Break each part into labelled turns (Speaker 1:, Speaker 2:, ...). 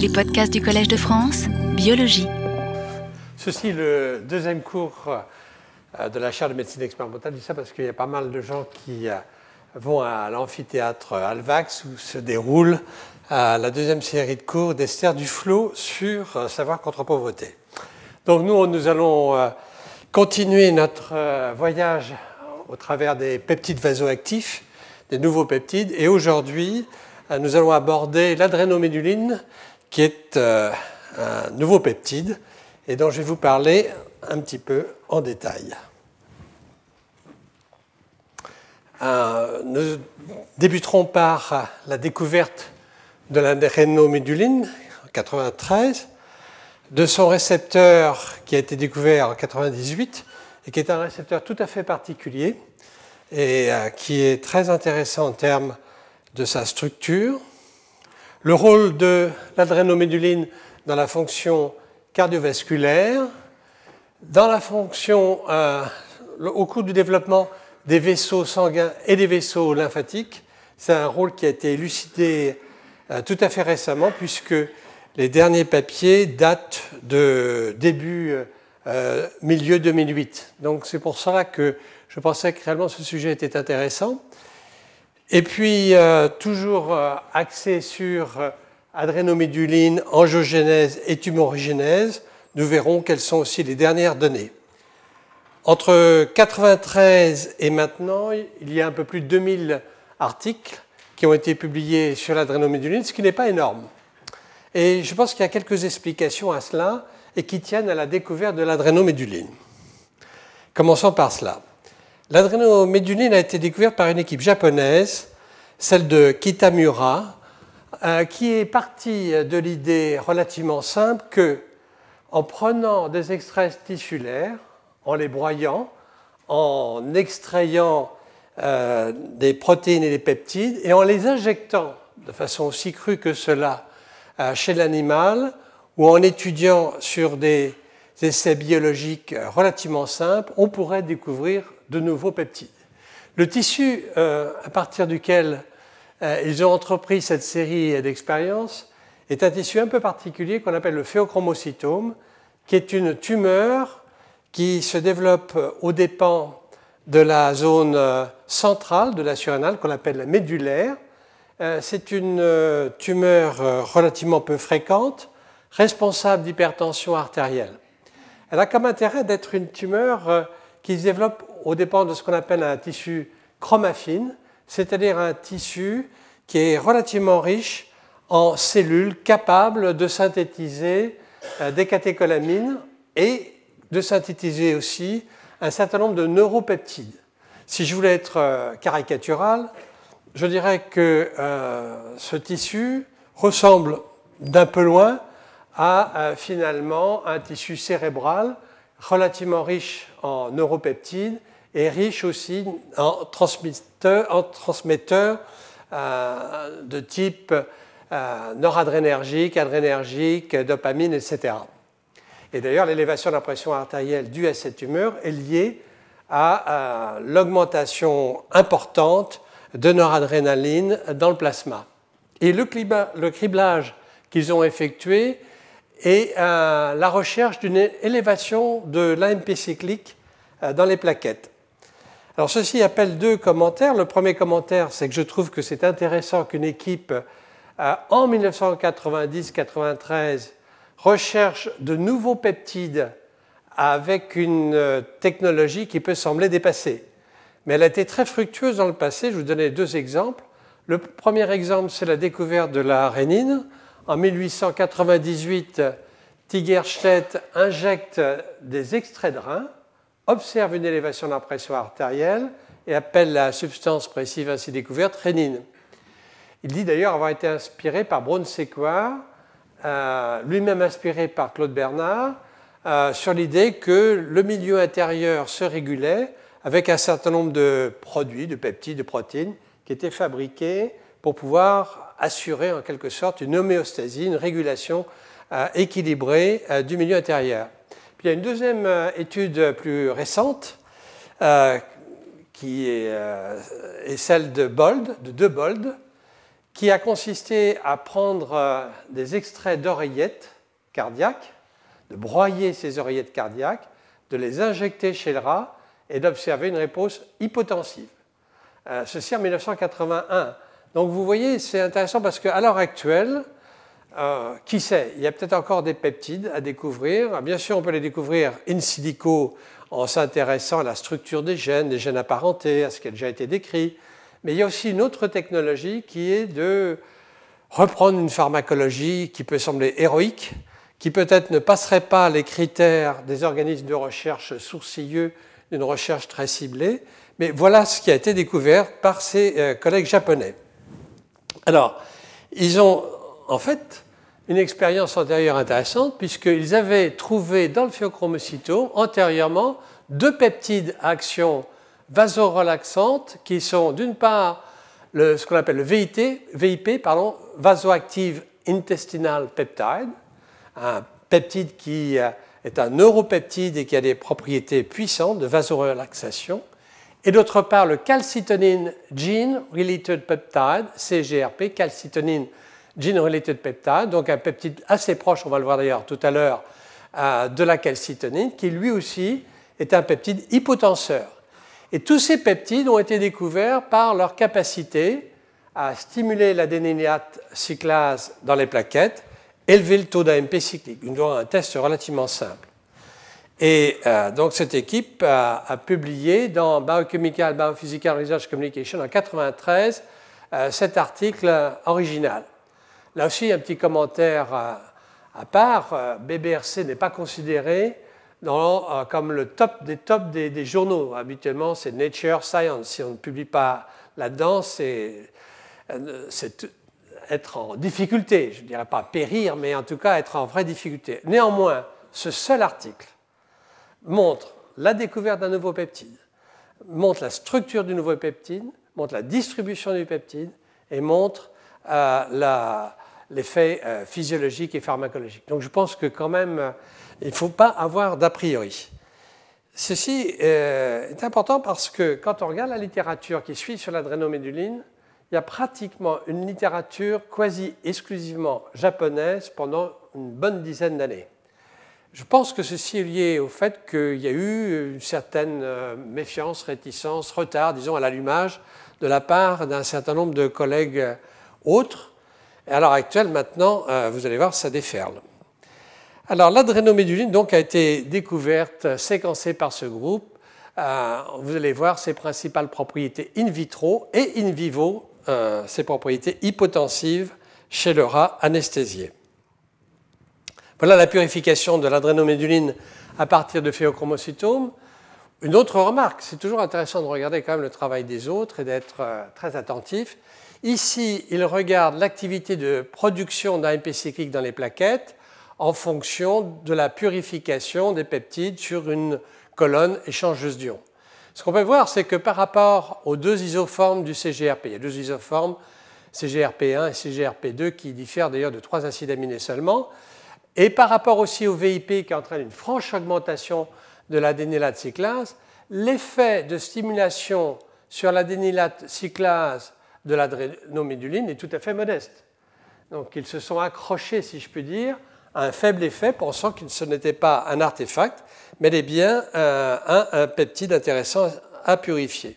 Speaker 1: Les podcasts du Collège de France, biologie.
Speaker 2: Ceci est le deuxième cours euh, de la chaire de médecine expérimentale. Je dis ça parce qu'il y a pas mal de gens qui euh, vont à l'amphithéâtre Alvax où se déroule euh, la deuxième série de cours d'Esther Duflo sur savoir contre pauvreté. Donc nous, nous allons continuer notre voyage au travers des peptides vasoactifs, des nouveaux peptides, et aujourd'hui, nous allons aborder l'adrénoméduline, qui est un nouveau peptide et dont je vais vous parler un petit peu en détail. Euh, nous débuterons par la découverte de l'adrénoméduline en 1993, de son récepteur qui a été découvert en 1998 et qui est un récepteur tout à fait particulier et euh, qui est très intéressant en termes de sa structure. Le rôle de l'adrénoméduline dans la fonction cardiovasculaire, dans la fonction, euh, au cours du développement des vaisseaux sanguins et des vaisseaux lymphatiques. C'est un rôle qui a été élucidé euh, tout à fait récemment, puisque les derniers papiers datent de début euh, milieu 2008. Donc c'est pour cela que je pensais que réellement ce sujet était intéressant. Et puis, toujours axé sur adrénoméduline, angiogénèse et tumorigénèse, nous verrons quelles sont aussi les dernières données. Entre 1993 et maintenant, il y a un peu plus de 2000 articles qui ont été publiés sur l'adrénoméduline, ce qui n'est pas énorme. Et je pense qu'il y a quelques explications à cela et qui tiennent à la découverte de l'adrénoméduline. Commençons par cela. L'adrénoméduline a été découverte par une équipe japonaise, celle de Kitamura, euh, qui est parti de l'idée relativement simple que, en prenant des extraits tissulaires, en les broyant, en extrayant euh, des protéines et des peptides et en les injectant de façon aussi crue que cela euh, chez l'animal ou en étudiant sur des essais biologiques relativement simples, on pourrait découvrir de nouveaux peptides. Le tissu à partir duquel euh, ils ont entrepris cette série d'expériences est un tissu un peu particulier qu'on appelle le phéochromocytome, qui est une tumeur qui se développe aux dépens de la zone euh, centrale de la surrénale qu'on appelle la médulaire. Euh, c'est une tumeur relativement peu fréquente, responsable d'hypertension artérielle. Elle a comme intérêt d'être une tumeur qui se développe aux dépens de ce qu'on appelle un tissu chromaffine, c'est-à-dire un tissu qui est relativement riche en cellules capables de synthétiser euh, des catécholamines et de synthétiser aussi un certain nombre de neuropeptides. Si je voulais être euh, caricatural, je dirais que euh, ce tissu ressemble d'un peu loin à finalement un tissu cérébral relativement riche en neuropeptides et riche aussi en transmetteurs, euh, de type euh, noradrénergique, adrénergique, dopamine, etc. Et d'ailleurs, l'élévation de la pression artérielle due à cette tumeur est liée à l'augmentation importante de noradrénaline dans le plasma. Et le, criblage qu'ils ont effectué est euh, la recherche d'une élévation de l'AMP cyclique dans les plaquettes. Alors ceci appelle deux commentaires. Le premier commentaire, c'est que je trouve que c'est intéressant qu'une équipe euh, en 1990-93 recherche de nouveaux peptides avec une euh, technologie qui peut sembler dépassée. Mais elle a été très fructueuse dans le passé. Je vous donner deux exemples. Le premier exemple, c'est la découverte de la rénine. En 1898, Tigerstedt injecte des extraits de rein observe une élévation de la pression artérielle et appelle la substance précise ainsi découverte rénine. Il dit d'ailleurs avoir été inspiré par Braun euh, lui-même inspiré par Claude Bernard, euh, sur l'idée que le milieu intérieur se régulait avec un certain nombre de produits, de peptides, de protéines, qui étaient fabriqués pour pouvoir assurer en quelque sorte une homéostasie, une régulation euh, équilibrée du milieu intérieur il y a une deuxième euh, étude plus récente euh, qui euh, est, celle de Bold, de De Bold, qui a consisté à prendre des extraits d'oreillettes cardiaques, de broyer ces oreillettes cardiaques, de les injecter chez le rat et d'observer une réponse hypotensive. Ceci en 1981. Donc vous voyez, c'est intéressant parce qu'à l'heure actuelle, euh, qui sait, il y a peut-être encore des peptides à découvrir. Bien sûr, on peut les découvrir in silico en s'intéressant à la structure des gènes, des gènes apparentés, à ce qui a déjà été décrit. Mais il y a aussi une autre technologie qui est de reprendre une pharmacologie qui peut sembler héroïque, qui peut-être ne passerait pas les critères des organismes de recherche sourcilleux d'une recherche très ciblée, mais voilà ce qui a été découvert par ces euh, collègues japonais. Alors, ils ont en fait une expérience antérieure intéressante, puisqu'ils avaient trouvé dans le phéochromocytome antérieurement deux peptides à action vasorelaxante qui sont d'une part ce qu'on appelle le VIP, vasoactive intestinal peptide, un peptide qui euh, est un neuropeptide et qui a des propriétés puissantes de vasorelaxation, et d'autre part le calcitonine gene related peptide, CGRP, calcitonine gene related peptide, donc un peptide assez proche, on va le voir d'ailleurs tout à l'heure, euh, de la calcitonine, qui lui aussi est un peptide hypotenseur. Et tous ces peptides ont été découverts par leur capacité à stimuler l'adénylate cyclase dans les plaquettes, élever le taux d'AMP cyclique. Nous un test relativement simple. Et euh, donc cette équipe a, publié dans Biochemical Biophysical Research Communication en 1993 euh, cet article original. Là aussi, un petit commentaire à, part. Euh, BBRC n'est pas considéré euh, comme le top des tops des, journaux. Habituellement, c'est Nature Science. Si on ne publie pas là-dedans, c'est euh, être en difficulté. Je ne dirais pas périr, mais en tout cas être en vraie difficulté. Néanmoins, ce seul article montre la découverte d'un nouveau peptide, montre la structure du nouveau peptide, montre la distribution du peptide et montre l'effet euh, physiologique et pharmacologique. Donc je pense que quand même, euh, il ne faut pas avoir d'a priori. Ceci euh, est important parce que quand on regarde la littérature qui suit sur l'adrénoméduline, il y a pratiquement une littérature quasi exclusivement japonaise pendant une bonne dizaine d'années. Je pense que ceci est lié au fait qu'il y a eu une certaine méfiance, réticence, retard, disons, à l'allumage de la part d'un certain nombre de collègues autres et à l'heure actuelle, maintenant, euh, vous allez voir, ça déferle. Alors, l'adrénoméduline donc, a été découverte, séquencée par ce groupe. Euh, vous allez voir ses principales propriétés in vitro et in vivo, euh, ses propriétés hypotensives chez le rat anesthésié. Voilà la purification de l'adrénoméduline à partir de phéochromocytomes. Une autre remarque, c'est toujours intéressant de regarder quand même le travail des autres et d'être très attentif. Ici, il regarde l'activité de production d'AMP cyclique dans les plaquettes en fonction de la purification des peptides sur une colonne échangeuse d'ions. Ce qu'on peut voir, c'est que par rapport aux deux isoformes du CGRP, il y a deux isoformes, CGRP1 et CGRP2, qui diffèrent d'ailleurs de trois acides aminés seulement, et par rapport aussi au VIP qui entraîne une franche augmentation de l'adénylate cyclase, l'effet de stimulation sur l'adénylate cyclase de l'adrénoméduline est tout à fait modeste. Donc ils se sont accrochés, si je puis dire, à un faible effet, pensant que ce n'était pas un artefact, mais bien euh, un, peptide intéressant à purifier.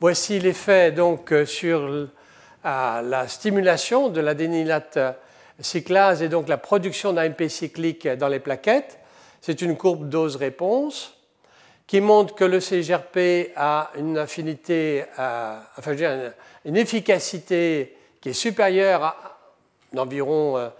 Speaker 2: Voici l'effet donc sur la stimulation de l'adénylate cyclase et donc la production d'AMP cyclique dans les plaquettes. C'est une courbe dose-réponse qui montre que le CGRP a une affinité, enfin, je dire, une efficacité qui est supérieure d'environ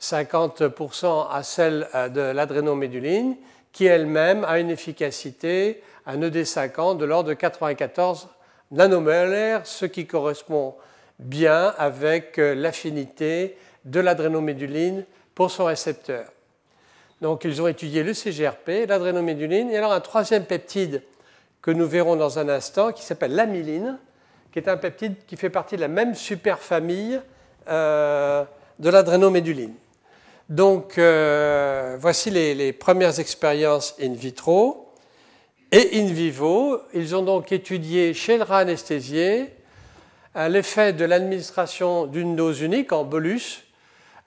Speaker 2: 50% euh, à celle euh, de l'adrénoméduline, qui elle-même a une efficacité à ED50 de l'ordre de 94 nanomolaires, ce qui correspond bien avec euh, l'affinité de l'adrénoméduline pour son récepteur. Donc ils ont étudié le CGRP, l'adrénoméduline, et alors un troisième peptide que nous verrons dans un instant, qui s'appelle l'amyline, qui est un peptide qui fait partie de la même superfamille euh, de l'adrénoméduline. Donc, euh, voici les, premières expériences in vitro et in vivo. Ils ont donc étudié chez le rat anesthésié l'effet de l'administration d'une dose unique en bolus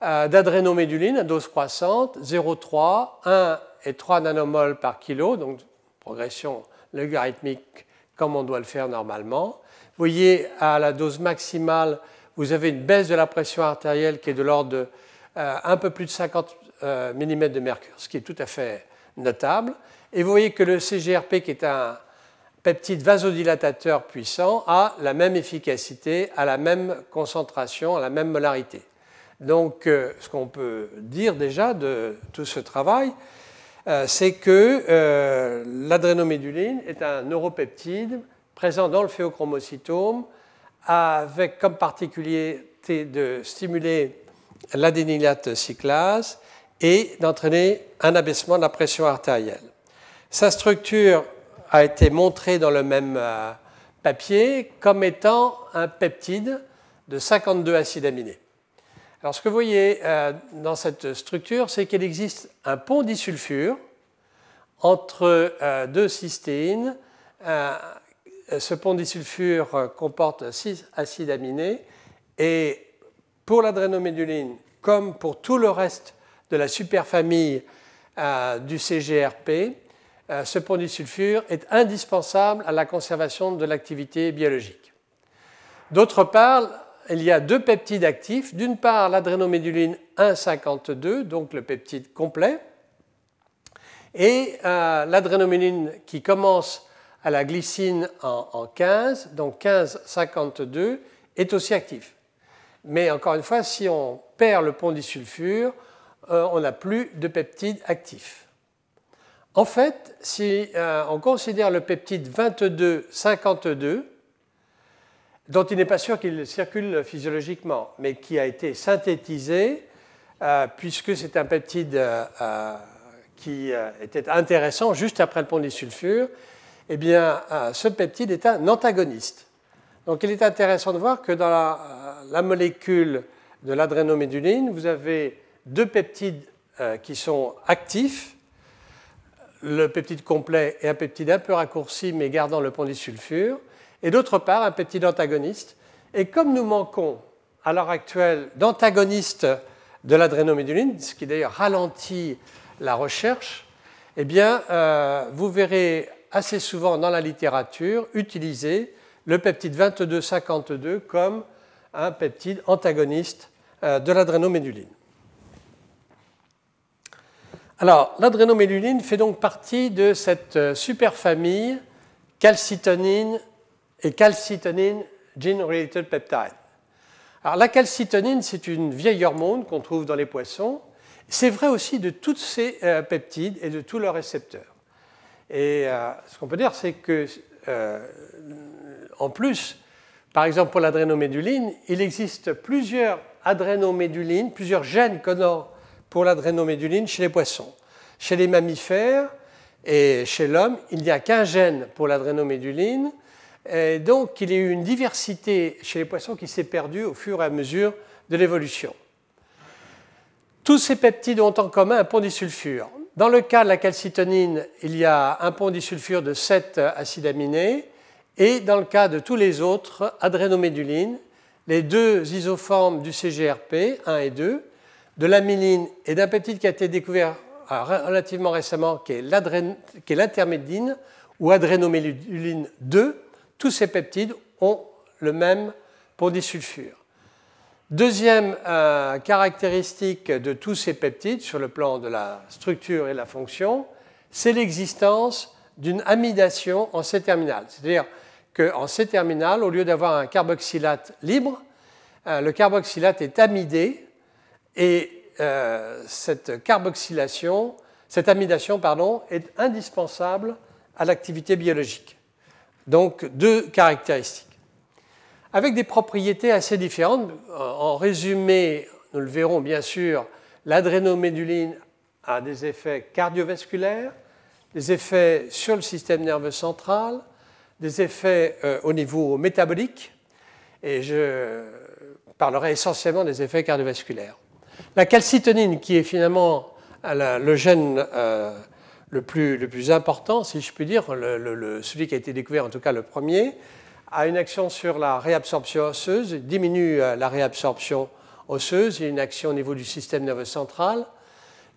Speaker 2: d'adrénoméduline à dose croissante, 0,3, 1 et 3 nanomoles par kilo, donc progression logarithmique comme on doit le faire normalement. Vous voyez, à la dose maximale, vous avez une baisse de la pression artérielle qui est de l'ordre de un peu plus de 50 euh, mm de mercure, ce qui est tout à fait notable. Et vous voyez que le CGRP, qui est un peptide vasodilatateur puissant, a la même efficacité, à la même concentration, à la même molarité. Donc, euh, ce qu'on peut dire déjà de tout ce travail, euh, c'est que l'adrénoméduline est un neuropeptide présent dans le phéochromocytome avec comme particularité de stimuler l'adénylate cyclase et d'entraîner un abaissement de la pression artérielle. Sa structure a été montrée dans le même euh, papier comme étant un peptide de 52 acides aminés. Alors ce que vous voyez euh, dans cette structure, c'est qu'il existe un pont disulfure entre euh, deux cystéines. Ce pont disulfure comporte 6 acides aminés et pour l'adrénoméduline, comme pour tout le reste de la superfamille euh, du CGRP, euh, ce pont sulfure est indispensable à la conservation de l'activité biologique. D'autre part, il y a deux peptides actifs. D'une part, l'adrénoméduline 1,52, donc le peptide complet, et euh, l'adrénoméduline qui commence à la glycine en, en 15, donc 15,52, est aussi actif. Mais encore une fois, si on perd le pont disulfure, euh, on n'a plus de peptide actif. En fait, si euh, on considère le peptide 22-52, dont il n'est pas sûr qu'il circule physiologiquement, mais qui a été synthétisé, euh, puisque c'est un peptide qui était intéressant juste après le pont disulfure, eh bien, ce peptide est un antagoniste. Donc il est intéressant de voir que dans la, molécule de l'adrénoméduline, vous avez deux peptides euh, qui sont actifs, le peptide complet et un peptide un peu raccourci mais gardant le pont disulfure, et d'autre part un peptide antagoniste. Et comme nous manquons à l'heure actuelle d'antagonistes de l'adrénoméduline, ce qui d'ailleurs ralentit la recherche, eh bien, euh, vous verrez assez souvent dans la littérature utiliser le peptide 2252 comme un peptide antagoniste euh, de l'adrénoméduline. Alors, l'adrénoméduline fait donc partie de cette euh, superfamille calcitonine et calcitonine gene-related peptide. Alors, la calcitonine, c'est une vieille hormone qu'on trouve dans les poissons. C'est vrai aussi de tous ces euh, peptides et de tous leurs récepteurs. Et ce qu'on peut dire, c'est que en plus, par exemple pour l'adrénoméduline, il existe plusieurs adrénomédulines, plusieurs gènes codants pour l'adrénoméduline chez les poissons. Chez les mammifères et chez l'homme, il n'y a qu'un gène pour l'adrénoméduline. Et donc, il y a eu une diversité chez les poissons qui s'est perdue au fur et à mesure de l'évolution. Tous ces peptides ont en commun un pont disulfure. Dans le cas de la calcitonine, il y a un pont disulfure de 7 acides aminés et dans le cas de tous les autres, adrénoméduline, les deux isoformes du CGRP, 1 et 2, de l'amyline et d'un peptide qui a été découvert euh, relativement récemment, qui est l'intermédine ou adrénoméduline 2, tous ces peptides ont le même pont disulfure. Deuxième euh, caractéristique de tous ces peptides sur le plan de la structure et la fonction, c'est l'existence d'une amidation en C-terminal. C'est-à-dire qu'en C-terminal, au lieu d'avoir un carboxylate libre, euh, le carboxylate est amidé et euh, cette carboxylation, cette amidation pardon, est indispensable à l'activité biologique. Donc deux caractéristiques. Avec des propriétés assez différentes. En résumé, nous le verrons bien sûr, l'adrénoméduline a des effets cardiovasculaires, des effets sur le système nerveux central, des effets euh, au niveau métabolique, et je parlerai essentiellement des effets cardiovasculaires. La calcitonine, qui est finalement le gène euh, le, plus, important, si je puis dire, le, celui qui a été découvert en tout cas le premier, a une action sur la réabsorption osseuse, diminue la réabsorption osseuse, il y a une action au niveau du système nerveux central.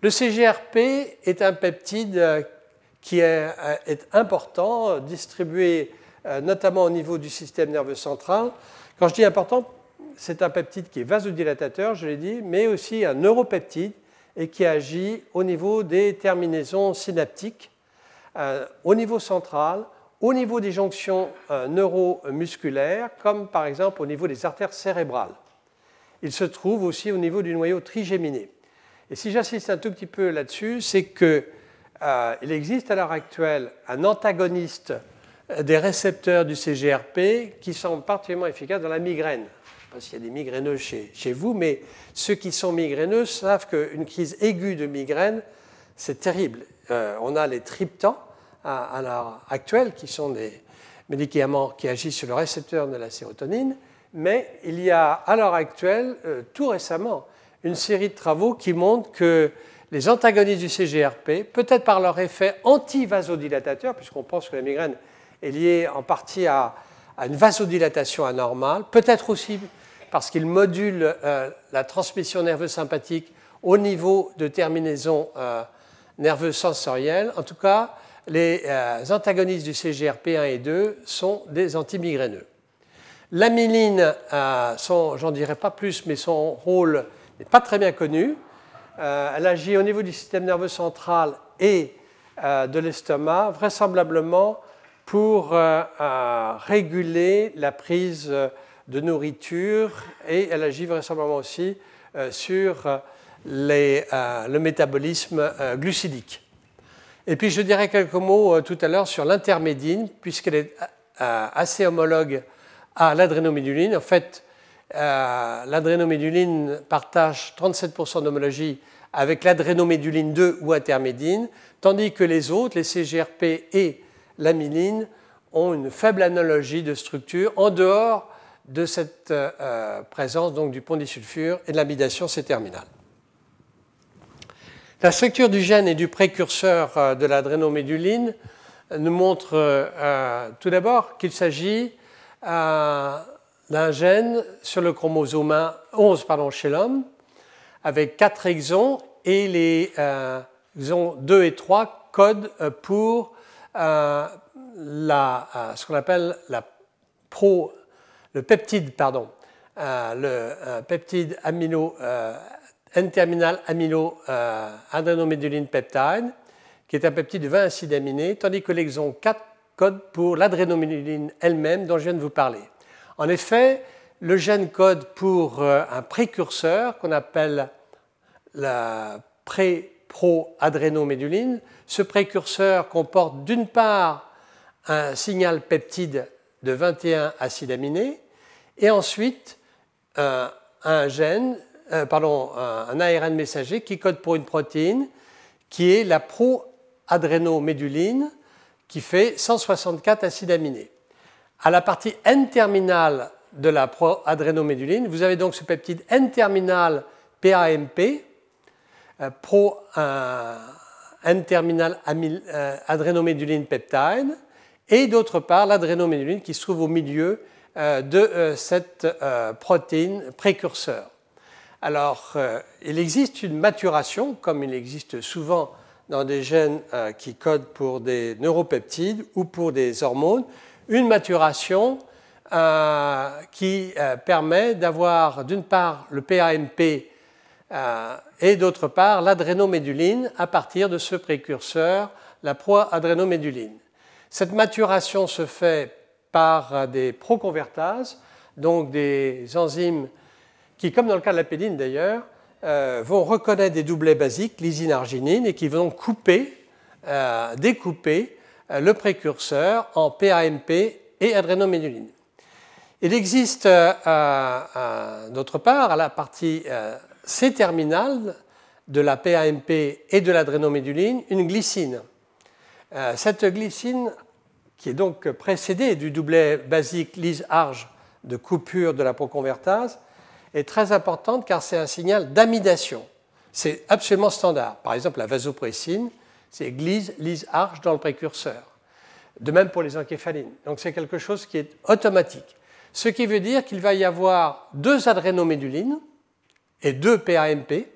Speaker 2: Le CGRP est un peptide qui est, important, distribué notamment au niveau du système nerveux central. Quand je dis important, c'est un peptide qui est vasodilatateur, je l'ai dit, mais aussi un neuropeptide et qui agit au niveau des terminaisons synaptiques, euh, au niveau central, au niveau des jonctions euh, neuromusculaires, comme par exemple au niveau des artères cérébrales. Il se trouve aussi au niveau du noyau trigéminé. Et si j'insiste un tout petit peu là-dessus, c'est qu'il euh, existe à l'heure actuelle un antagoniste des récepteurs du CGRP qui sont particulièrement efficaces dans la migraine sais pas y a des migraineux chez, vous, mais ceux qui sont migraineux savent qu'une crise aiguë de migraine, c'est terrible. Euh, on a les triptans à, l'heure actuelle, qui sont des médicaments qui agissent sur le récepteur de la sérotonine, mais il y a à l'heure actuelle, euh, tout récemment, une série de travaux qui montrent que les antagonistes du CGRP, peut-être par leur effet anti-vasodilatateur, puisqu'on pense que la migraine est liée en partie à une vasodilatation anormale, peut-être aussi parce qu'il module euh, la transmission nerveuse sympathique au niveau de terminaison euh, nerveuse sensorielle. En tout cas, les euh, antagonistes du CGRP1 et 2 sont des antimigraineux. L'amyline, j'en dirai pas plus, mais son rôle n'est pas très bien connu. elle agit au niveau du système nerveux central et de l'estomac, vraisemblablement pour réguler la prise de nourriture et elle agit vraisemblablement aussi euh, sur euh, euh, le métabolisme glucidique. Et puis je dirais quelques mots tout à l'heure sur l'intermédine, puisqu'elle est assez homologue à l'adrénoméduline. En fait, l'adrénoméduline partage 37% d'homologie avec l'adrénoméduline 2 ou intermédine, tandis que les autres, les CGRP et l'amyline, ont une faible analogie de structure en dehors de cette euh, euh, présence donc, du pont disulfure et de l'amidation C-terminale. La structure du gène et du précurseur euh, de l'adrénoméduline nous montre tout d'abord qu'il s'agit d'un gène sur le chromosome 11 pardon, chez l'homme, avec quatre exons, et les exons 2 et 3 codent pour ce qu'on appelle la pro le peptide, pardon, euh, le euh, peptide amino, euh, N-terminal amino adrénoméduline peptide, qui est un peptide de 20 acides aminés, tandis que l'exon 4 code pour l'adrénoméduline elle-même dont je viens de vous parler. En effet, le gène code pour un précurseur qu'on appelle la pré-pro-adrénoméduline. Ce précurseur comporte d'une part un signal peptide de 21 acides aminés et ensuite euh, un gène, euh, pardon, un ARN messager qui code pour une protéine qui est la proadrénoméduline qui fait 164 acides aminés. À la partie N-terminale de la proadrénoméduline, vous avez donc ce peptide N-terminal PAMP, euh, pro N-terminal adrénoméduline peptide, et d'autre part l'adrénoméduline qui se trouve au milieu de euh, cette euh, protéine précurseur. Alors, il existe une maturation, comme il existe souvent dans des gènes qui codent pour des neuropeptides ou pour des hormones, une maturation qui permet d'avoir d'une part le PAMP et d'autre part l'adrénoméduline à partir de ce précurseur, la proadrénoméduline. Cette maturation se fait par des proconvertases, donc des enzymes qui, comme dans le cas de la pédine d'ailleurs, euh, vont reconnaître des doublets basiques, lysine-arginine, et qui vont couper, euh, découper euh, le précurseur en PAMP et adrénoméduline. Il existe d'autre part, à la partie C-terminale de la PAMP et de l'adrénoméduline, une glycine. cette glycine qui est donc précédé du doublet basique lise-arge de coupure de la proconvertase, est très importante car c'est un signal d'amidation. C'est absolument standard. Par exemple, la vasopressine, c'est glise, lise, arge dans le précurseur. De même pour les encéphalines. Donc c'est quelque chose qui est automatique. Ce qui veut dire qu'il va y avoir deux adrénomédulines et deux PAMP.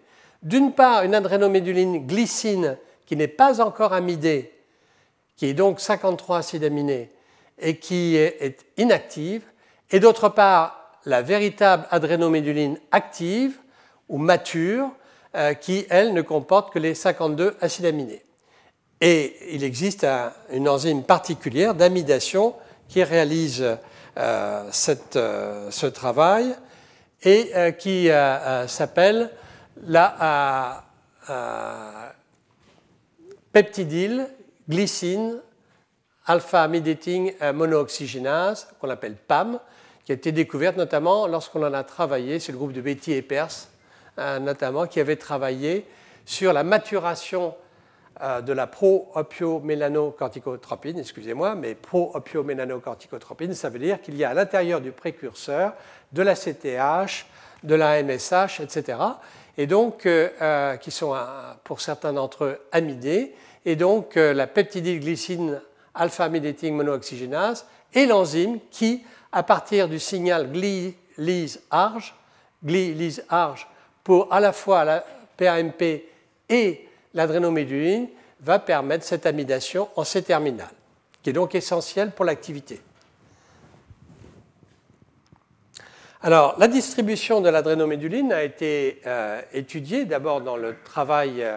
Speaker 2: D'une part, une adrénoméduline glycine qui n'est pas encore amidée, qui est donc 53 acides aminés et qui est inactive, et d'autre part, la véritable adrénoméduline active ou mature, euh, qui, elle, ne comporte que les 52 acides aminés. Et il existe une enzyme particulière d'amidation qui réalise euh, euh, ce travail et qui s'appelle la peptidyl glycine alpha mediating monooxygénase, qu'on appelle PAM, qui a été découverte notamment lorsqu'on en a travaillé sur le groupe de Betty et Peirce, notamment, qui avait travaillé sur la maturation euh, de la pro-opiomelanocorticotropine, excusez-moi, mais pro-opiomelanocorticotropine, ça veut dire qu'il y a à l'intérieur du précurseur de la CTH, de la MSH, etc., et donc euh, euh, qui sont pour certains d'entre eux amidés, et donc la peptidylglycine alpha-mediating monooxygénase est l'enzyme qui, à partir du signal gli-lys-arge, gli-lys-arge pour à la fois la PAMP et l'adrénoméduline va permettre cette amidation en C-terminal, qui est donc essentielle pour l'activité. Alors, la distribution de l'adrénoméduline a été euh, étudiée d'abord dans le travail euh,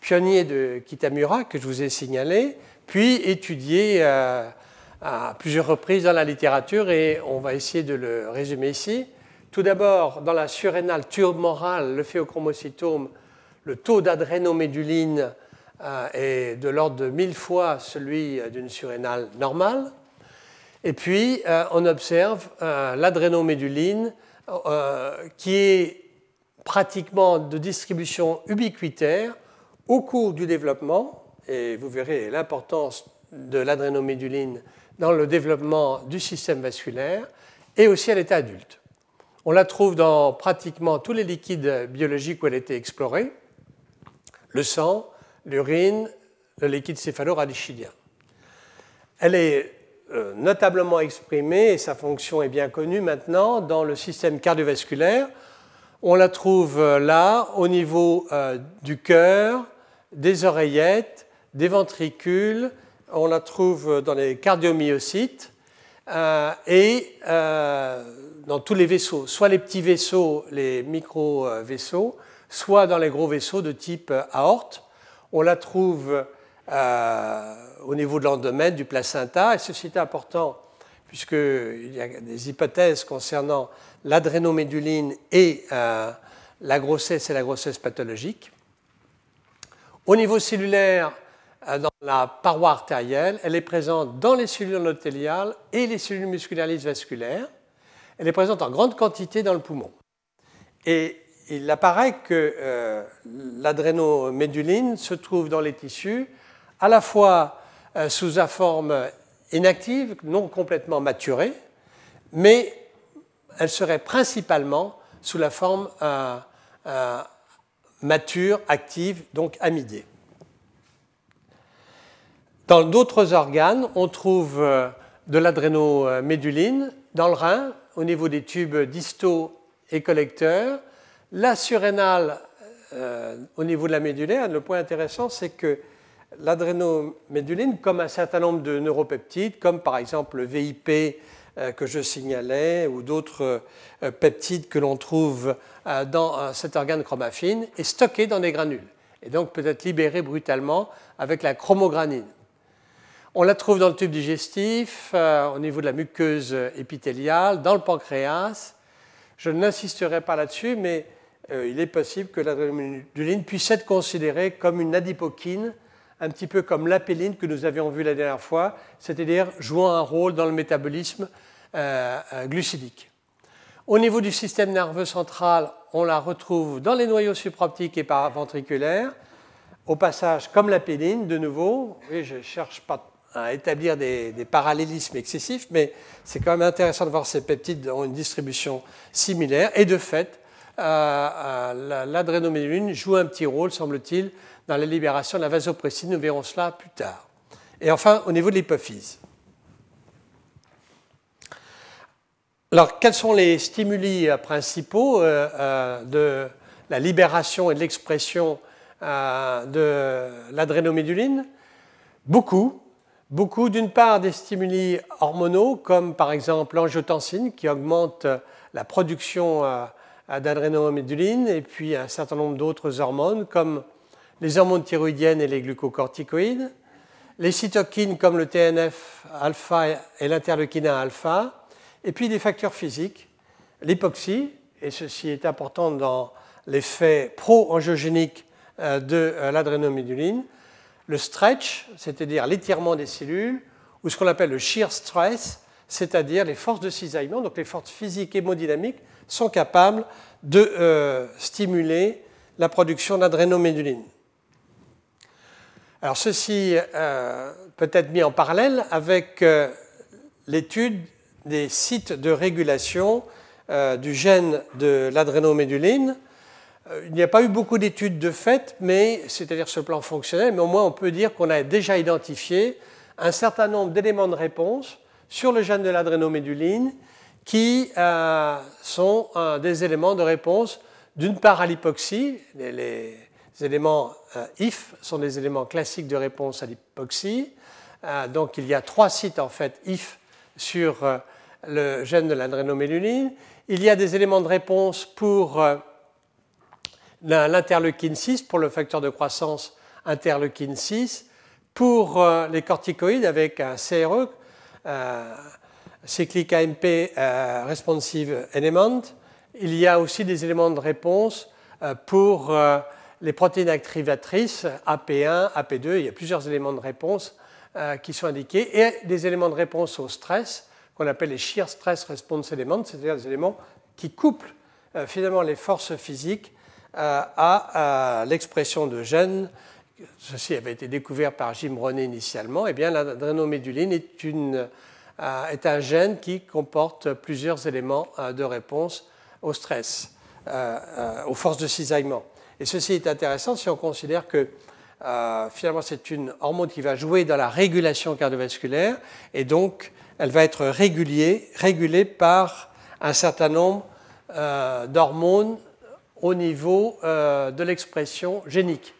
Speaker 2: pionnier de Kitamura que je vous ai signalé, puis étudiée euh, à plusieurs reprises dans la littérature et on va essayer de le résumer ici. Tout d'abord, dans la surrénale turmorale, le phéochromocytome, le taux d'adrénoméduline euh, est de l'ordre de 1000 fois celui d'une surrénale normale. Et puis, euh, on observe euh, l'adrénoméduline qui est pratiquement de distribution ubiquitaire au cours du développement, et vous verrez l'importance de l'adrénoméduline dans le développement du système vasculaire, et aussi à l'état adulte. On la trouve dans pratiquement tous les liquides biologiques où elle a été explorée le sang, l'urine, le liquide céphalo-radichinien. Elle est euh, notablement exprimée, et sa fonction est bien connue maintenant, dans le système cardiovasculaire. On la trouve euh, là au niveau euh, du cœur, des oreillettes, des ventricules, on la trouve dans les cardiomyocytes et dans tous les vaisseaux, soit les petits vaisseaux, les micro-vaisseaux, soit dans les gros vaisseaux de type aorte. On la trouve euh, au niveau de l'endomètre, du placenta, et ceci est important puisqu'il y a des hypothèses concernant l'adrénoméduline et euh, la grossesse et la grossesse pathologique. Au niveau cellulaire, euh, dans la paroi artérielle, elle est présente dans les cellules endothéliales et les cellules musculaires vasculaires. Elle est présente en grande quantité dans le poumon. Et il apparaît que euh, l'adrénoméduline se trouve dans les tissus à la fois euh, sous sa forme inactive, non complètement maturée, mais elle serait principalement sous la forme mature, active, donc amidée. Dans d'autres organes, on trouve de l'adrénoméduline dans le rein, au niveau des tubes distaux et collecteurs. La surrénale, euh, au niveau de la médulaire, le point intéressant, c'est que l'adrénoméduline, comme un certain nombre de neuropeptides, comme par exemple le VIP euh, que je signalais, ou d'autres euh, peptides que l'on trouve dans cet organe chromaffine, est stocké dans des granules, et donc peut être libéré brutalement avec la chromogranine. On la trouve dans le tube digestif, euh, au niveau de la muqueuse épithéliale, dans le pancréas. Je n'insisterai pas là-dessus, mais euh, il est possible que l'adrénaline puisse être considérée comme une adipokine, un petit peu comme l'apéline que nous avions vu la dernière fois, c'est-à-dire jouant un rôle dans le métabolisme euh, glucidique. Au niveau du système nerveux central, on la retrouve dans les noyaux supraoptiques et paraventriculaires. Au passage, comme l'apéline, de nouveau, je ne cherche pas à établir des, parallélismes excessifs, mais c'est quand même intéressant de voir ces peptides ont une distribution similaire. Et de fait, euh, euh, l'adrénoméduline joue un petit rôle, semble-t-il, dans la libération de la vasopressine. Nous verrons cela plus tard. Et enfin, au niveau de l'hypophyse. Alors, quels sont les stimuli principaux de la libération et de l'expression de l'adrénoméduline? Beaucoup, Beaucoup, d'une part, des stimuli hormonaux, comme par exemple l'angiotensine, qui augmente la production euh, d'adrénoméduline, et puis un certain nombre d'autres hormones, comme les hormones thyroïdiennes et les glucocorticoïdes, les cytokines comme le TNF-alpha et l'interleukine alpha, et puis des facteurs physiques, l'hypoxie, et ceci est important dans l'effet pro-angiogénique euh, de euh, l'adrénoméduline, le stretch, c'est-à-dire l'étirement des cellules, ou ce qu'on appelle le shear stress, c'est-à-dire les forces de cisaillement, donc les forces physiques hémodynamiques, sont capables de euh, stimuler la production d'adrénoméduline. Alors ceci euh, peut être mis en parallèle avec euh, l'étude des sites de régulation du gène de l'adrénoméduline. Euh, il n'y a pas eu beaucoup d'études de fait, mais c'est-à-dire le plan fonctionnel, mais au moins on peut dire qu'on a déjà identifié un certain nombre d'éléments de réponse sur le gène de l'adrénoméduline qui euh, sont euh, des éléments de réponse d'une part à l'hypoxie, les, éléments IF sont des éléments classiques de réponse à l'hypoxie, donc il y a trois sites en fait IF sur le gène de l'adrénoméduline. Il y a des éléments de réponse pour l'interleukine 6 pour le facteur de croissance interleukine 6, pour euh, les corticoïdes avec un CRE, euh, cyclic AMP euh, responsive element. Il y a aussi des éléments de réponse pour les protéines activatrices AP1, AP2. Il y a plusieurs éléments de réponse qui sont indiqués et des éléments de réponse au stress qu'on appelle les shear stress response elements, c'est-à-dire des éléments qui couplent finalement les forces physiques euh, à l'expression de gènes. Ceci avait été découvert par Jim Ronet initialement. Eh bien, l'adrénoméduline est, euh, un gène qui comporte plusieurs éléments euh, de réponse au stress, aux forces de cisaillement. Et ceci est intéressant si on considère que finalement c'est une hormone qui va jouer dans la régulation cardiovasculaire et donc elle va être régulée, régulée par un certain nombre d'hormones au niveau euh, de l'expression génique.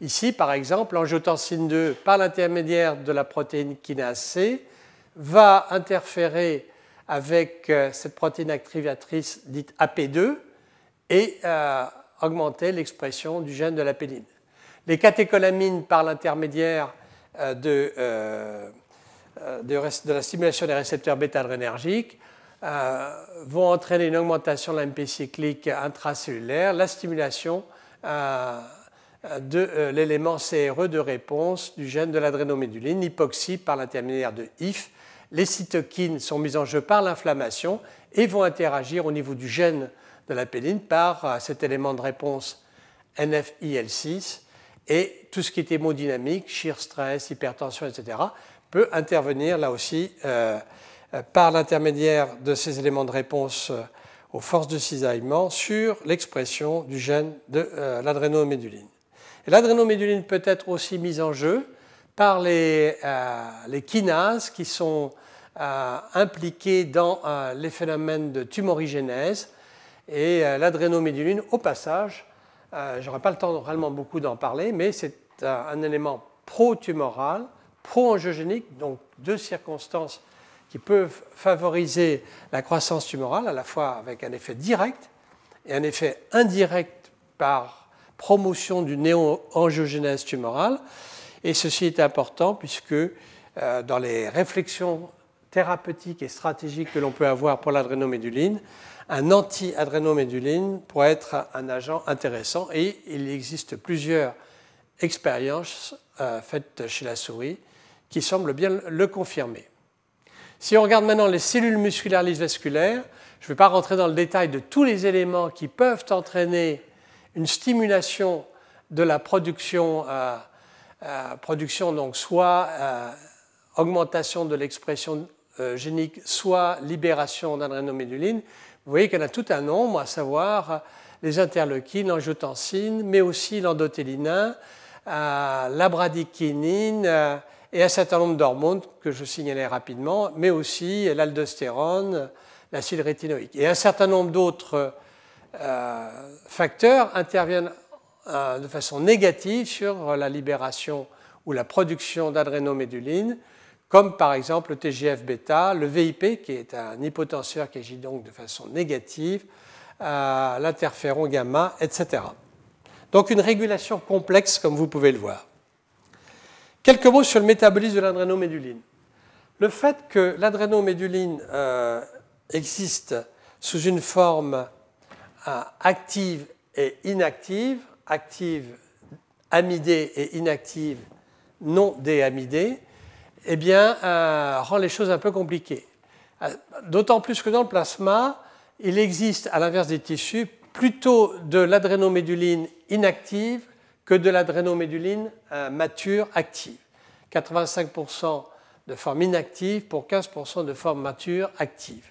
Speaker 2: Ici, par exemple, l'angiotensine 2, par l'intermédiaire de la protéine kinase C, va interférer avec euh, cette protéine activatrice dite AP2 et euh, augmenter l'expression du gène de la péline. Les catécholamines, par l'intermédiaire de, de, la stimulation des récepteurs bêta-adrénergiques, euh, vont entraîner une augmentation de l'AMP cyclique intracellulaire, la stimulation euh, de euh, l'élément CRE de réponse du gène de l'adrénoméduline, hypoxie par l'intermédiaire de IF. Les cytokines sont mises en jeu par l'inflammation et vont interagir au niveau du gène de la par cet élément de réponse NFIL6 et tout ce qui est hémodynamique, shear stress, hypertension, etc., peut intervenir là aussi euh, par l'intermédiaire de ces éléments de réponse euh, aux forces de cisaillement sur l'expression du gène de euh, l'adrénoméduline. l'adrénoméduline peut être aussi mise en jeu par les, kinases qui sont impliquées dans les phénomènes de tumorigénèse. Et l'adrénoméduline, au passage, je n'aurai pas le temps réellement beaucoup d'en parler, mais c'est un élément pro-tumoral, pro-angiogénique, donc deux circonstances qui peuvent favoriser la croissance tumorale, à la fois avec un effet direct et un effet indirect par promotion du néo-angiogénèse tumorale. Et ceci est important puisque euh, dans les réflexions thérapeutiques et stratégiques que l'on peut avoir pour l'adrénoméduline, un anti-adrénoméduline pourrait être un agent intéressant et il existe plusieurs expériences euh, faites chez la souris qui semblent bien le confirmer. Si on regarde maintenant les cellules musculaires lisses vasculaires, je ne vais pas rentrer dans le détail de tous les éléments qui peuvent entraîner une stimulation de la production, euh, euh, production donc soit augmentation de l'expression génique, soit libération d'adrénoméduline. Vous voyez qu'il y en a tout un nombre, à savoir les interleukines, l'angiotensine, mais aussi l'endothéline, la bradykinine et un certain nombre d'hormones que je signalais rapidement, mais aussi l'aldostérone, l'acide rétinoïque. Et un certain nombre d'autres euh, facteurs interviennent euh, de façon négative sur la libération ou la production d'adrénoméduline, comme par exemple le TGF-bêta, le VIP, qui est un hypotenseur qui agit donc de façon négative, euh, l'interféron gamma, etc. Donc une régulation complexe, comme vous pouvez le voir. Quelques mots sur le métabolisme de l'adrénoméduline. Le fait que l'adrénoméduline euh, existe sous une forme euh, active et inactive, active amidée et inactive non déamidée, eh bien, euh, rend les choses un peu compliquées. D'autant plus que dans le plasma, il existe, à l'inverse des tissus, plutôt de l'adrénoméduline inactive que de l'adrénoméduline euh, mature active. 85% de forme inactive pour 15% de forme mature active.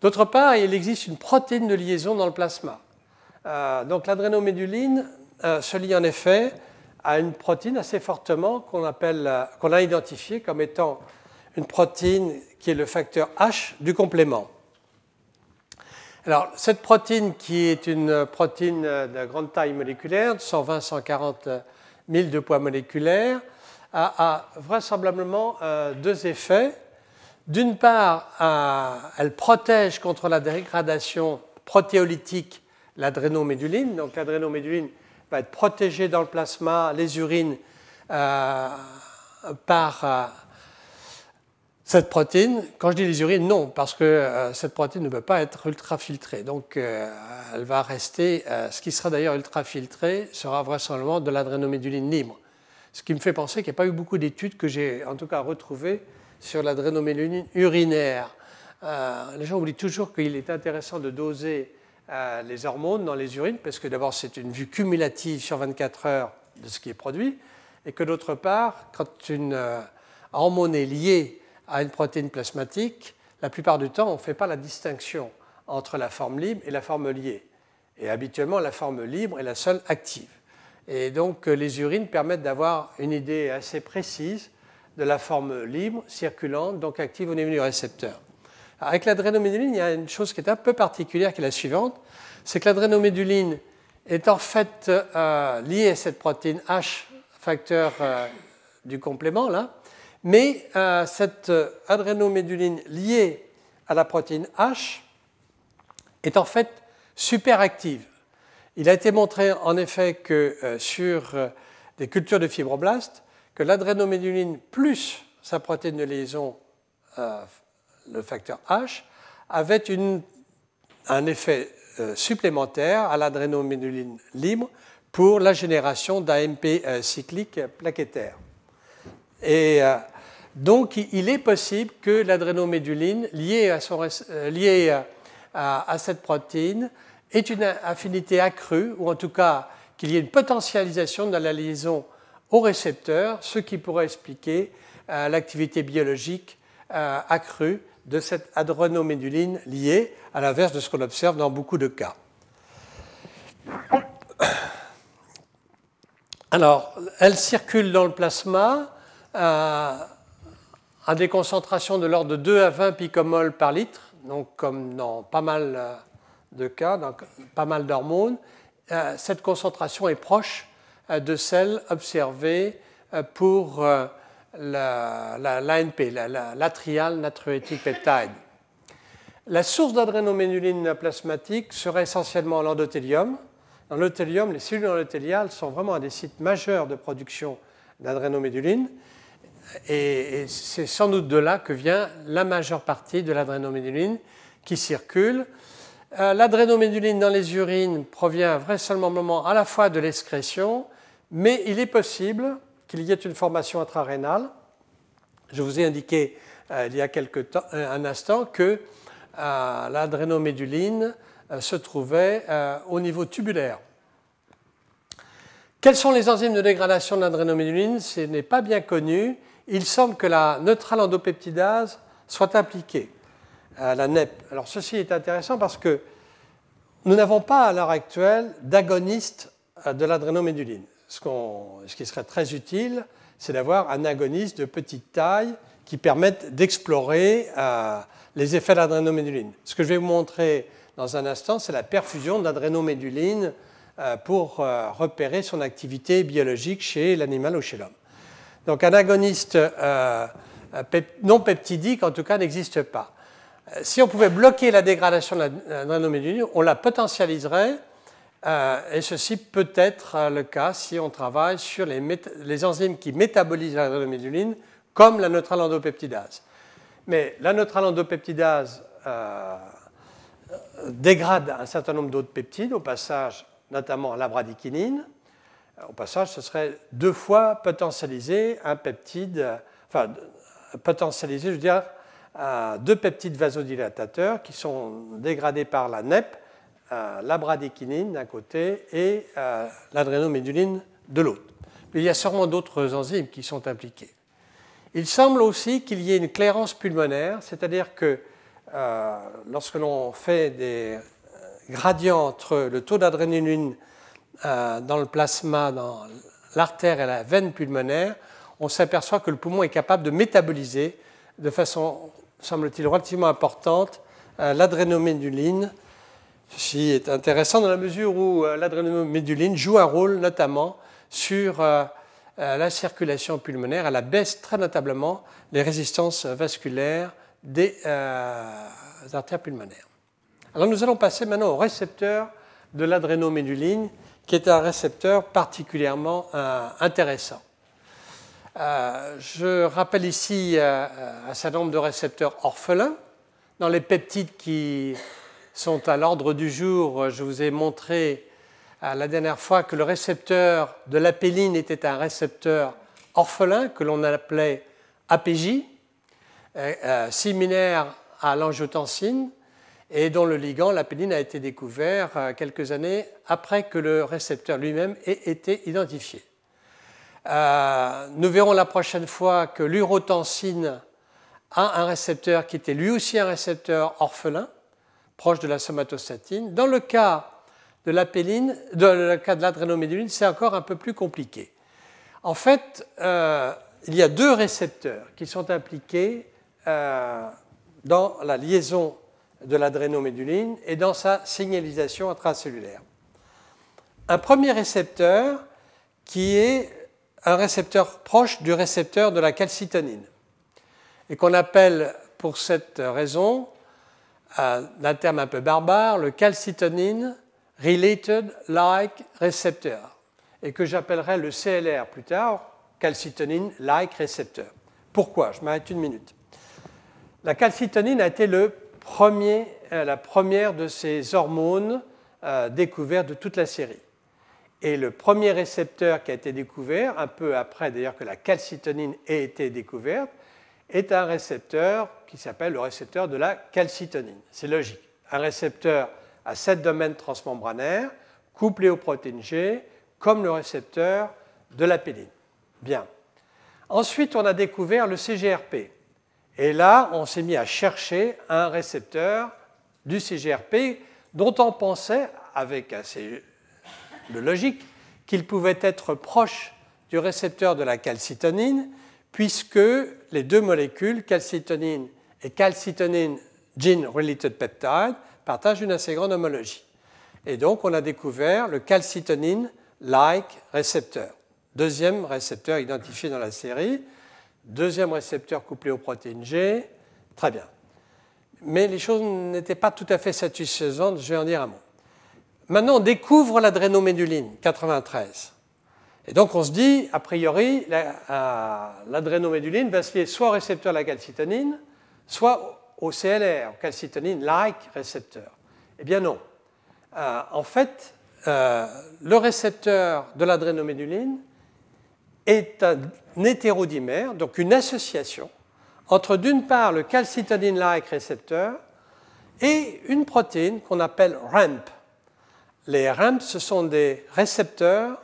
Speaker 2: D'autre part, il existe une protéine de liaison dans le plasma. Euh, donc l'adrénoméduline euh, se lie en effet à une protéine assez fortement qu'on qu'on a identifiée comme étant une protéine qui est le facteur H du complément. Alors, cette protéine, qui est une protéine de grande taille moléculaire, 120-140 000 de poids moléculaire, a, vraisemblablement euh, deux effets. D'une part, euh, elle protège contre la dégradation protéolytique l'adrénoméduline. Donc, l'adrénoméduline va être protégée dans le plasma, les urines, euh, par cette protéine, quand je dis les urines, non, parce que euh, cette protéine ne peut pas être ultrafiltrée. Donc, euh, elle va rester. Euh, ce qui sera d'ailleurs ultrafiltré sera vraisemblablement de l'adrénoméduline libre. Ce qui me fait penser qu'il n'y a pas eu beaucoup d'études que j'ai, en tout cas, retrouvées sur l'adrénoméduline urinaire. les gens oublient toujours qu'il est intéressant de doser les hormones dans les urines, parce que d'abord, c'est une vue cumulative sur 24 heures de ce qui est produit, et que d'autre part, quand une hormone est liée à une protéine plasmatique, la plupart du temps, on ne fait pas la distinction entre la forme libre et la forme liée. Et habituellement, la forme libre est la seule active. Et donc, euh, les urines permettent d'avoir une idée assez précise de la forme libre, circulante, donc active au niveau du récepteur. Avec l'adrénoméduline, il y a une chose qui est un peu particulière qui est la suivante c'est que l'adrénoméduline est en fait euh, liée à cette protéine H, facteur euh, du complément, là, mais euh, cette adrénoméduline liée à la protéine H est en fait superactive. Il a été montré en effet que sur des cultures de fibroblastes, que l'adrénoméduline plus sa protéine de liaison, le facteur H, avait un effet supplémentaire à l'adrénoméduline libre pour la génération d'AMP cyclique plaquettaire. Et euh, donc, il est possible que l'adrénoméduline, liée, à, euh, à, cette protéine, ait une affinité accrue, ou en tout cas qu'il y ait une potentialisation de la liaison au récepteur, ce qui pourrait expliquer euh, l'activité biologique accrue de cette adrénoméduline liée, à l'inverse de ce qu'on observe dans beaucoup de cas. Alors, elle circule dans le plasma à, des concentrations de l'ordre de 2 à 20 picomoles par litre, donc comme dans pas mal euh, de cas, dans pas mal d'hormones. Euh, cette concentration est proche euh, de celle observée pour l'ANP, l'atrial natriurétique peptide. La source d'adrénoménuline plasmatique serait essentiellement l'endothélium. Dans l'endothélium, les cellules endothéliales sont vraiment un des sites majeurs de production d'adrénoméduline et, c'est sans doute de là que vient la majeure partie de l'adrénoméduline qui circule. Euh, l'adrénoméduline dans les urines provient vraisemblablement à la fois de l'excrétion, mais il est possible qu'il y ait une formation intrarénale. Je vous ai indiqué euh, il y a quelque temps, euh, un instant que l'adrénoméduline se trouvait au niveau tubulaire. Quelles sont les enzymes de dégradation de l'adrénoméduline? Ce n'est pas bien connu il semble que la neutrale endopeptidase soit impliquée la NEP. Alors ceci est intéressant parce que nous n'avons pas à l'heure actuelle d'agoniste de l'adrénoméduline. Ce, qui serait très utile, c'est d'avoir un agoniste de petite taille qui permette d'explorer les effets d'adrénoméduline. Ce que je vais vous montrer dans un instant, c'est la perfusion d'adrénoméduline pour repérer son activité biologique chez l'animal ou chez l'homme. Donc un agoniste non peptidique, en tout cas, n'existe pas. Si on pouvait bloquer la dégradation de l'adrénoméduline, on la potentialiserait euh, et ceci peut être euh, le cas si on travaille sur les, enzymes qui métabolisent l'adrénoméduline, comme la neutralandopeptidase. Mais la neutralandopeptidase euh, dégrade un certain nombre d'autres peptides, au passage notamment la bradykinine. Au passage, ce serait deux fois potentialiser un peptide, enfin, potentialiser, je veux dire, deux peptides vasodilatateurs qui sont dégradés par la NEP euh, la bradykinin d'un côté et euh, l'adrénoméduline de l'autre. Mais il y a sûrement d'autres enzymes qui sont impliquées. Il semble aussi qu'il y ait une clairance pulmonaire, c'est-à-dire que euh, lorsque l'on fait des gradients entre le taux d'adrénaline dans le plasma, dans l'artère et la veine pulmonaire, on s'aperçoit que le poumon est capable de métaboliser de façon, semble-t-il, relativement importante l'adrénoméduline Ceci est intéressant dans la mesure où euh, l'adrénoméduline joue un rôle notamment sur euh, euh, la circulation pulmonaire. Elle abaisse très notablement les résistances vasculaires des artères pulmonaires. Alors nous allons passer maintenant au récepteur de l'adrénoméduline, qui est un récepteur particulièrement intéressant. je rappelle ici un certain nombre de récepteurs orphelins dans les peptides qui sont à l'ordre du jour. Je vous ai montré euh, la dernière fois que le récepteur de l'apéline était un récepteur orphelin que l'on appelait APJ, euh, euh, similaire à l'angiotensine, et dont le ligand, l'apéline, a été découvert quelques années après que le récepteur lui-même ait été identifié. nous verrons la prochaine fois que l'urotensine a un récepteur qui était lui aussi un récepteur orphelin, proche de la somatostatine. Dans le cas de l'apéline, dans le cas de l'adrénoméduline, c'est encore un peu plus compliqué. En fait, euh, il y a deux récepteurs qui sont impliqués euh, dans la liaison de l'adrénoméduline et dans sa signalisation intracellulaire. Un premier récepteur qui est un récepteur proche du récepteur de la calcitonine et qu'on appelle pour cette raison d'un terme un peu barbare, le calcitonine related like receptor, et que j'appellerai le CLR plus tard, calcitonine like receptor. Pourquoi? Je m'arrête une minute. La calcitonine a été le premier, euh, la première de ces hormones euh, découvertes de toute la série. Et le premier récepteur qui a été découvert, un peu après d'ailleurs que la calcitonine ait été découverte, est un récepteur qui s'appelle le récepteur de la calcitonine. C'est logique. Un récepteur à sept domaines transmembranaires, couplé au protéine G, comme le récepteur de la péline. Bien. Ensuite, on a découvert le CGRP. Et là, on s'est mis à chercher un récepteur du CGRP dont on pensait, avec assez de logique, qu'il pouvait être proche du récepteur de la calcitonine puisque les deux molécules, calcitonine et calcitonine gene-related peptide, partagent une assez grande homologie. Et donc, on a découvert le calcitonine-like récepteur. Deuxième récepteur identifié dans la série, deuxième récepteur couplé aux protéines G. Très bien. Mais les choses n'étaient pas tout à fait satisfaisantes, je vais en dire un mot. Maintenant, on découvre l'adrénoméduline 93. Et donc on se dit, a priori, l'adrénoméduline va se lier soit au récepteur de la calcitonine, soit au CLR, calcitonine-like récepteur. Eh bien non. Euh, en fait, euh, le récepteur de l'adrénoméduline est un hétérodimère, donc une association entre d'une part le calcitonine-like récepteur et une protéine qu'on appelle RAMP. Les RAMP, ce sont des récepteurs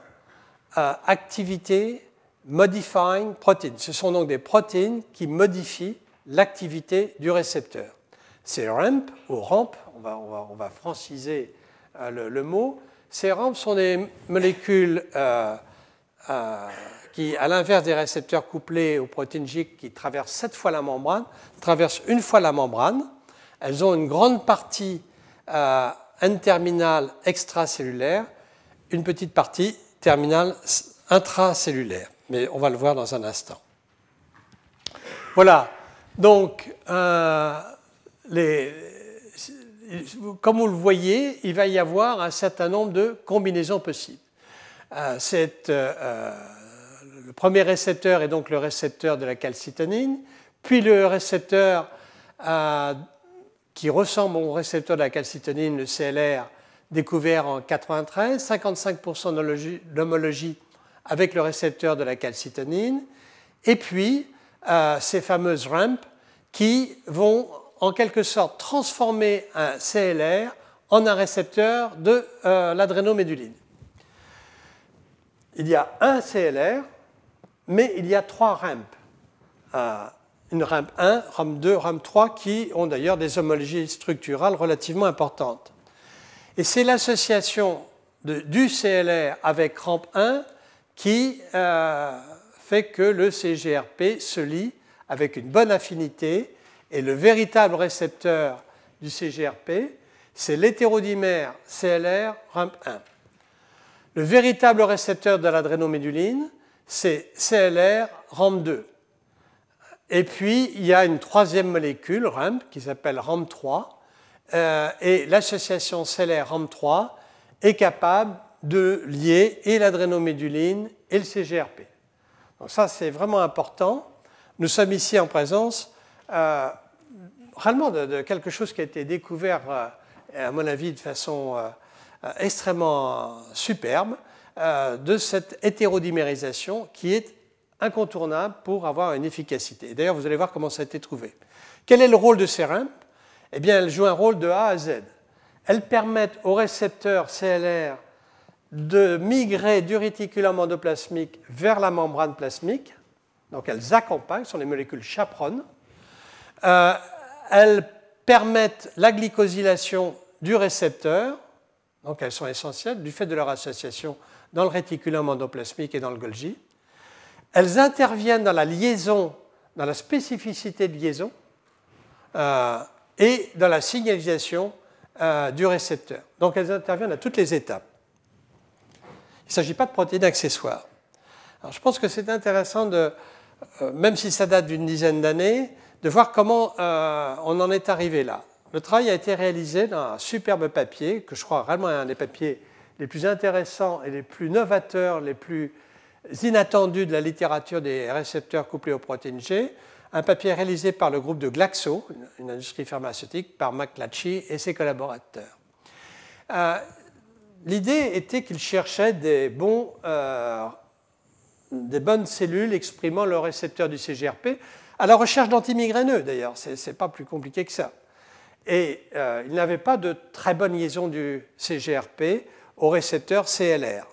Speaker 2: activité modifying protein. Ce sont donc des protéines qui modifient l'activité du récepteur. Ces RAMP, ou RAMP, on va, on va, franciser euh, le, mot, ces RAMP sont des molécules euh, qui, à l'inverse des récepteurs couplés aux protéines J qui traversent sept fois la membrane, traversent une fois la membrane. Elles ont une grande partie euh, N-terminale extracellulaire, une petite partie terminale intracellulaire. Mais on va le voir dans un instant. Voilà. Donc, euh, comme vous le voyez, il va y avoir un certain nombre de combinaisons possibles. Euh, euh, le premier récepteur est donc le récepteur de la calcitonine, puis le récepteur qui ressemble au récepteur de la calcitonine, le CLR, découvert en 93, 55% d'homologie avec le récepteur de la calcitonine, et puis euh, ces fameuses ramps qui vont en quelque sorte transformer un CLR en un récepteur de euh, l'adrénoméduline. Il y a un CLR, mais il y a trois ramps. Euh, une rampe 1, rampe 2, rampe 3, qui ont d'ailleurs des homologies structurales relativement importantes. Et c'est l'association du CLR avec rampe 1 qui euh, fait que le CGRP se lie avec une bonne affinité et le véritable récepteur du CGRP, c'est l'hétérodimère CLR rampe 1. Le véritable récepteur de l'adrénoméduline, c'est CLR rampe 2. Et puis, il y a une troisième molécule, RAMP, qui s'appelle RAMP3, euh, et l'association CLR RAMP3 est capable de lier et l'adrénoméduline et le CGRP. Donc ça, c'est vraiment important. Nous sommes ici en présence euh, réellement de, quelque chose qui a été découvert, euh, à mon avis, de façon extrêmement superbe, de cette hétérodimérisation qui est incontournable pour avoir une efficacité. D'ailleurs, vous allez voir comment ça a été trouvé. Quel est le rôle de ces Eh bien, elles jouent un rôle de A à Z. Elles permettent au récepteur CLR de migrer du réticulum endoplasmique vers la membrane plasmique. Donc, elles accompagnent, ce sont les molécules chaperones. Euh, elles permettent la glycosylation du récepteur, donc elles sont essentielles du fait de leur association dans le réticulum endoplasmique et dans le Golgi. Elles interviennent dans la liaison, dans la spécificité de liaison euh, et dans la signalisation euh, du récepteur. Donc elles interviennent à toutes les étapes. Il ne s'agit pas de protéines accessoires. Alors, je pense que c'est intéressant, de, euh, même si ça date d'une dizaine d'années, de voir comment on en est arrivé là. Le travail a été réalisé dans un superbe papier, que je crois vraiment un des papiers les plus intéressants et les plus novateurs, les plus inattendus de la littérature des récepteurs couplés aux protéines G, un papier réalisé par le groupe de Glaxo, une industrie pharmaceutique, par McLatchy et ses collaborateurs. Euh, l'idée était qu'ils cherchaient des, euh, bonnes cellules exprimant le récepteur du CGRP, à la recherche d'antimigraineux d'ailleurs, ce n'est pas plus compliqué que ça. Et euh, ils n'avaient pas de très bonne liaison du CGRP au récepteur CLR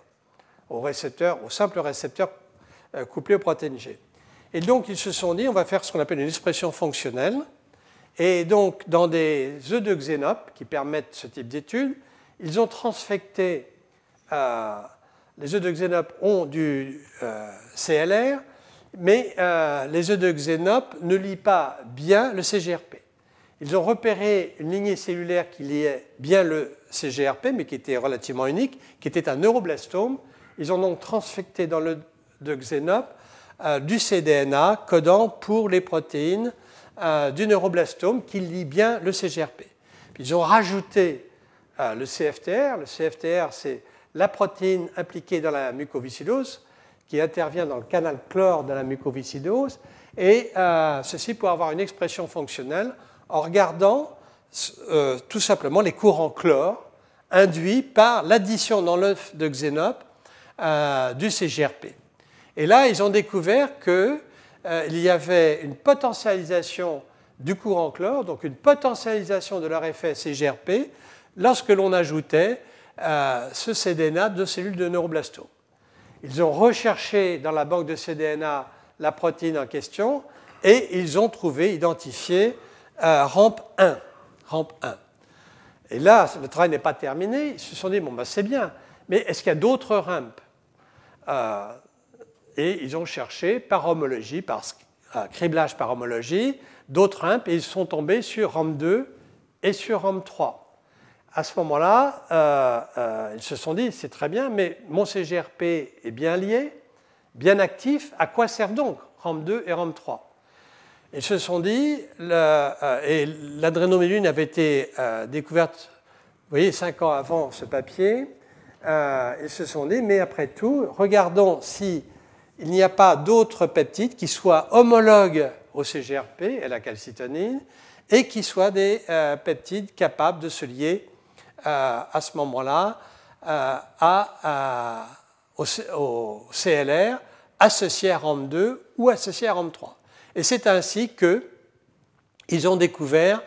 Speaker 2: au récepteur, au simple récepteur couplé aux protéines G. Et donc, ils se sont dit, on va faire ce qu'on appelle une expression fonctionnelle. Et donc, dans des œufs de xénope qui permettent ce type d'étude, ils ont transfecté, euh, les œufs de xénope ont du euh, CLR, mais les œufs de xénope ne lient pas bien le CGRP. Ils ont repéré une lignée cellulaire qui liait bien le CGRP, mais qui était relativement unique, qui était un neuroblastome, ils ont donc transfecté dans le de Xenop euh, du cDNA codant pour les protéines euh, du neuroblastome qui lie bien le CGRP. Ils ont rajouté euh, le CFTR. Le CFTR, c'est la protéine impliquée dans la mucoviscidose qui intervient dans le canal chlore de la mucoviscidose, et ceci pour avoir une expression fonctionnelle en regardant tout simplement les courants chlore induits par l'addition dans l'œuf de Xenop euh, du CGRP. Et là, ils ont découvert qu'il euh, y avait une potentialisation du courant chlore, donc une potentialisation de leur effet CGRP, lorsque l'on ajoutait euh, ce cDNA de cellules de neuroblastome. Ils ont recherché dans la banque de cDNA la protéine en question et ils ont trouvé, identifié ramp 1. Ramp 1. Et là, le travail n'est pas terminé. Ils se sont dit, bon, ben, c'est bien, mais est-ce qu'il y a d'autres ramps? Euh, et ils ont cherché par homologie, par criblage par homologie, d'autres RAMP et ils sont tombés sur RAM2 et sur RAM3. À ce moment-là, euh, euh, ils se sont dit, c'est très bien, mais mon CGRP est bien lié, bien actif, à quoi servent donc RAM2 et RAM3 Ils se sont dit, euh, et l'adrénoméline avait été découverte, vous voyez, cinq ans avant ce papier, ils se sont dit, mais après tout, regardons si il n'y a pas d'autres peptides qui soient homologues au CGRP et la calcitonine et qui soient des euh, peptides capables de se lier euh, à ce moment-là euh, au, CLR associé à RAM2 ou associé à RAM3. Et c'est ainsi qu'ils ont découvert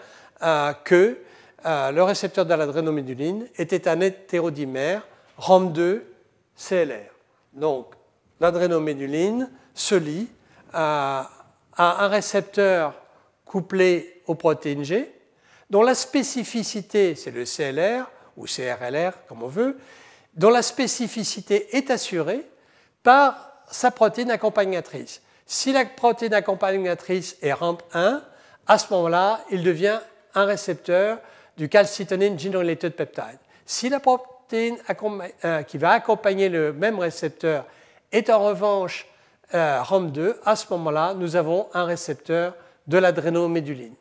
Speaker 2: que le récepteur de l'adrénoméduline était un hétérodimère RAM2 CLR. Donc l'adrénoméduline se lie à, un récepteur couplé aux protéines G, dont la spécificité, c'est le CLR ou CRLR, comme on veut, dont la spécificité est assurée par sa protéine accompagnatrice. Si la protéine accompagnatrice est RAMP1, à ce moment-là, il devient un récepteur du calcitonine gene-related peptide. Si la protéine euh, qui va accompagner le même récepteur est en revanche euh, RAM2, à ce moment-là, nous avons un récepteur de l'adrénoméduline.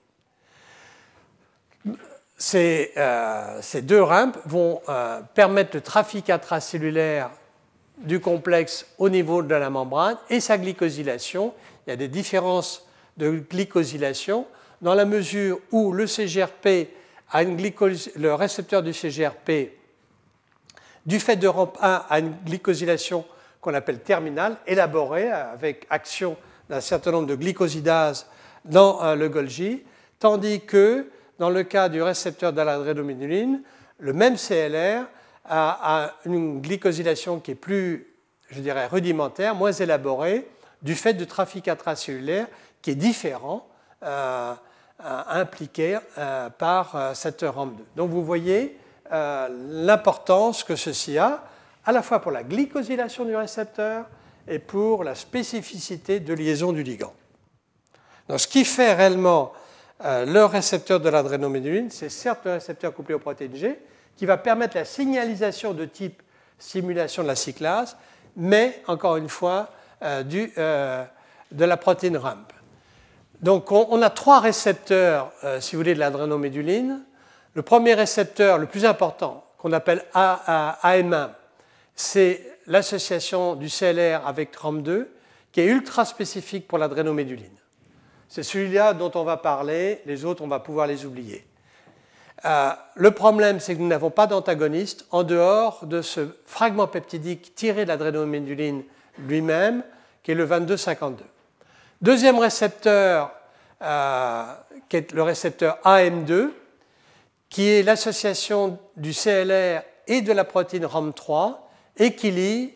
Speaker 2: Ces, euh, ces, deux RAMP vont euh, permettre le trafic intracellulaire du complexe au niveau de la membrane et sa glycosylation. Il y a des différences de glycosylation dans la mesure où le CGRP a une le récepteur du CGRP, du fait de RAMP1, a une glycosylation qu'on appelle terminal, élaboré avec action d'un certain nombre de glycosidases dans euh, le Golgi, tandis que dans le cas du récepteur de l'adrénoméduline, le même CLR a, une glycosylation qui est plus, je dirais, rudimentaire, moins élaborée, du fait du trafic intracellulaire qui est différent, euh, euh, impliqué par cette RAM2. Donc vous voyez l'importance que ceci a à la fois pour la glycosylation du récepteur et pour la spécificité de liaison du ligand. Donc, ce qui fait réellement euh, le récepteur de l'adrénoméduline, c'est certes le récepteur couplé aux protéines G, qui va permettre la signalisation de type stimulation de la cyclase, mais encore une fois, euh, euh, de la protéine RAMP. Donc on, a trois récepteurs, si vous voulez, de l'adrénoméduline. Le premier récepteur, le plus important, qu'on appelle AM1, c'est l'association du CLR avec TRAM2 qui est ultra spécifique pour l'adrénoméduline. C'est celui-là dont on va parler, les autres, on va pouvoir les oublier. Euh, le problème, c'est que nous n'avons pas d'antagoniste en dehors de ce fragment peptidique tiré de l'adrénoméduline lui-même, qui est le 2252. Deuxième récepteur, euh, qui est le récepteur AM2, qui est l'association du CLR et de la protéine RAM3, et qui lie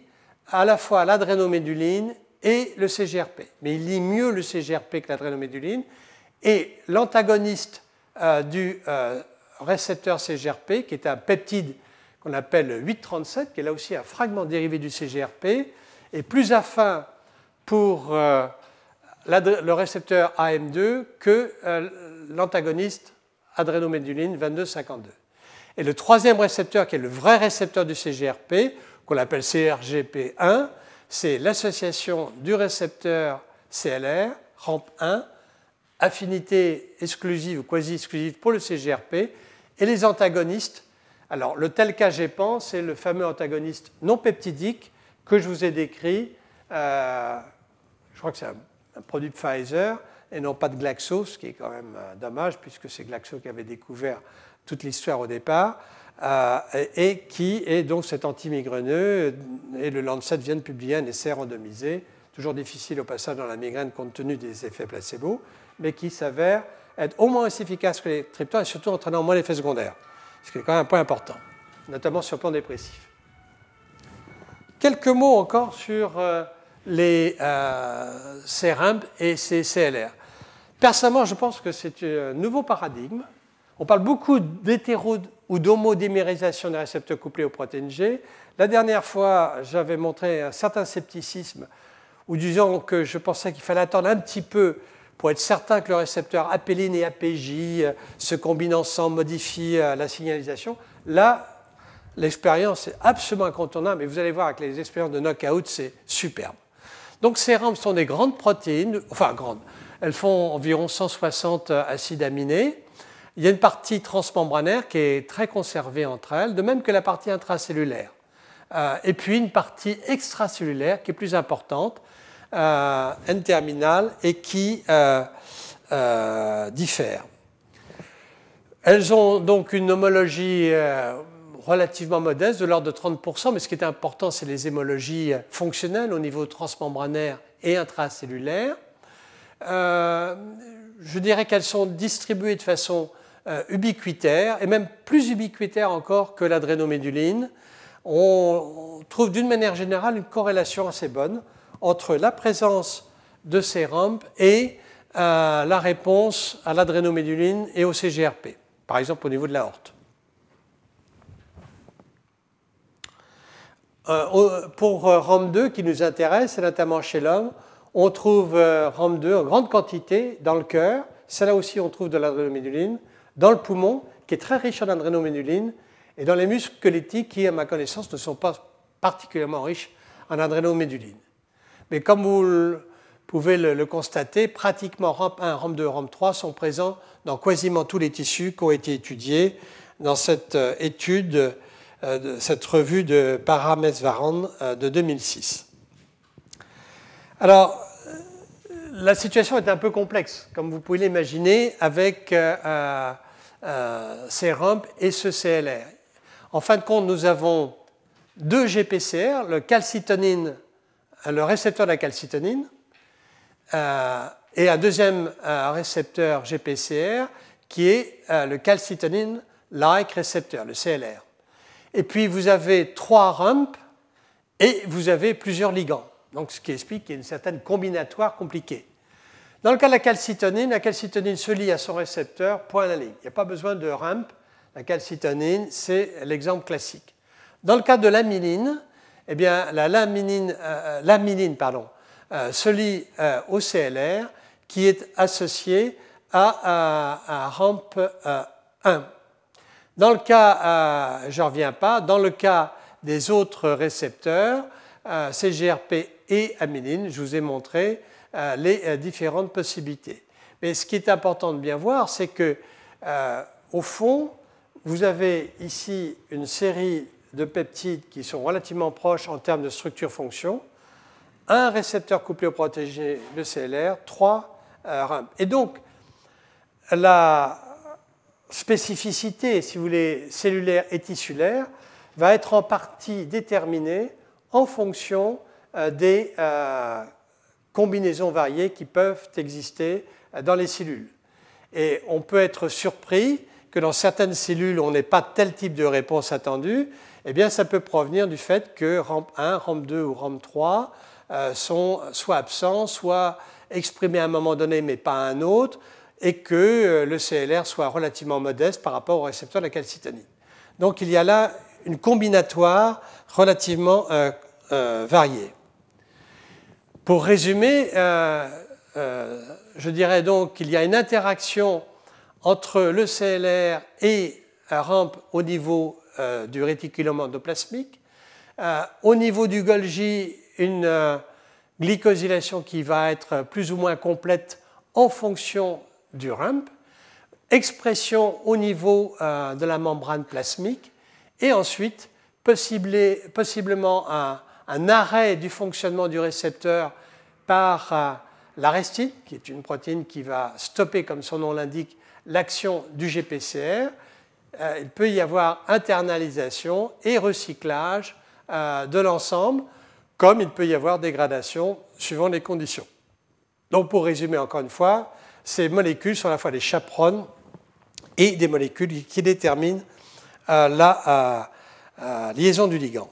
Speaker 2: à la fois l'adrénoméduline et le CGRP. Mais il lie mieux le CGRP que l'adrénoméduline. Et l'antagoniste euh, du euh, récepteur CGRP, qui est un peptide qu'on appelle 837, qui est là aussi un fragment dérivé du CGRP, est plus affin pour euh, le récepteur AM2 que l'antagoniste adrénoméduline 2252. Et le troisième récepteur, qui est le vrai récepteur du CGRP, qu'on appelle CRGP1, c'est l'association du récepteur CLR, RAMP1, affinité exclusive ou quasi-exclusive pour le CGRP, et les antagonistes. Alors, le tel KGPAN, c'est le fameux antagoniste non peptidique que je vous ai décrit. Euh, je crois que c'est un, produit de Pfizer et non pas de Glaxo, ce qui est quand même euh, dommage puisque c'est Glaxo qui avait découvert toute l'histoire au départ. Euh, et qui est donc cet antimigraineux. Et le Lancet vient de publier un essai randomisé, toujours difficile au passage dans la migraine compte tenu des effets placebo, mais qui s'avère être au moins aussi efficace que les triptans et surtout entraînant moins l'effet secondaire, ce qui est quand même un point important, notamment sur le plan dépressif. Quelques mots encore sur euh, les euh, et ces CLR. Personnellement, je pense que c'est un nouveau paradigme. On parle beaucoup d'hétéro ou d'homodémérisation des récepteurs couplés aux protéines G. La dernière fois, j'avais montré un certain scepticisme ou disons que je pensais qu'il fallait attendre un petit peu pour être certain que le récepteur apéline et APJ se combinent ensemble, modifient la signalisation, là, l'expérience est absolument incontournable, et vous allez voir avec les expériences de knockout, c'est superbe. Donc ces rampes sont des grandes protéines, enfin grandes, elles font environ 160 acides aminés. Il y a une partie transmembranaire qui est très conservée entre elles, de même que la partie intracellulaire. Euh, et puis une partie extracellulaire qui est plus importante, euh, N-terminale, et qui euh, diffère. Elles ont donc une homologie relativement modeste, de l'ordre de 30%, mais ce qui est important, c'est les hémologies fonctionnelles au niveau transmembranaire et intracellulaire. Je dirais qu'elles sont distribuées de façon euh, ubiquitaire, et même plus ubiquitaire encore que l'adrénoméduline. On, trouve d'une manière générale une corrélation assez bonne entre la présence de ces rampes et euh, la réponse à l'adrénoméduline et au CGRP, par exemple au niveau de la horte. pour RAM2 qui nous intéresse, et notamment chez l'homme, on trouve euh, RAM2 en grande quantité dans le cœur. C'est là aussi on trouve de l'adrénoméduline. Dans le poumon, qui est très riche en adrénoméduline. Et dans les muscles squelettiques, qui, à ma connaissance, ne sont pas particulièrement riches en adrénoméduline. Mais comme vous pouvez le, constater, pratiquement RAM1, RAM2, RAM3 sont présents dans quasiment tous les tissus qui ont été étudiés dans cette euh, étude, euh, cette revue de Paramesvaran de 2006. Alors, la situation est un peu complexe, comme vous pouvez l'imaginer, avec euh, euh, euh, rampes et ce CLR. En fin de compte, nous avons deux GPCR, le calcitonine, le récepteur de la calcitonine, et un deuxième récepteur GPCR qui est le calcitonine-like récepteur, le CLR. Et puis vous avez trois rampes et vous avez plusieurs ligands. Donc, ce qui explique qu'il y a une certaine combinatoire compliquée. Dans le cas de la calcitonine, la calcitonine se lie à son récepteur, point à la ligne. Il n'y a pas besoin de ramp. La calcitonine, c'est l'exemple classique. Dans le cas de l'amyline, eh bien, la laminine, euh, euh, pardon, euh, se lie au CLR qui est associé à, à ramp 1. Dans le cas, je ne reviens pas, dans le cas des autres récepteurs, CGRP et amyline. Je vous ai montré euh, les euh, différentes possibilités. Mais ce qui est important de bien voir, c'est que, euh, au fond, vous avez ici une série de peptides qui sont relativement proches en termes de structure-fonction, un récepteur couplé au protégé, le CLR, trois RAMP. Et donc, la spécificité, si vous voulez, cellulaire et tissulaire, va être en partie déterminée en fonction euh, des euh, combinaisons variées qui peuvent exister euh, dans les cellules. Et on peut être surpris que dans certaines cellules, on n'ait pas tel type de réponse attendue. Eh bien, ça peut provenir du fait que RAMP1, RAMP2 ou RAMP3 sont soit absents, soit exprimés à un moment donné, mais pas à un autre, et que le CLR soit relativement modeste par rapport au récepteur de la calcitonine. Donc, il y a là une combinatoire relativement variée. Pour résumer, euh, euh, je dirais donc qu'il y a une interaction entre le CLR et la rampe au niveau euh, du réticulum endoplasmique. au niveau du Golgi, une glycosylation qui va être plus ou moins complète en fonction du ramp, expression au niveau de la membrane plasmique, et ensuite possiblement un, un arrêt du fonctionnement du récepteur par euh, l'arestine, qui est une protéine qui va stopper, comme son nom l'indique, l'action du GPCR. Euh, il peut y avoir internalisation et recyclage euh, de l'ensemble, comme il peut y avoir dégradation suivant les conditions. Donc pour résumer encore une fois, ces molécules sont à la fois des chaperones et des molécules qui déterminent la liaison du ligand.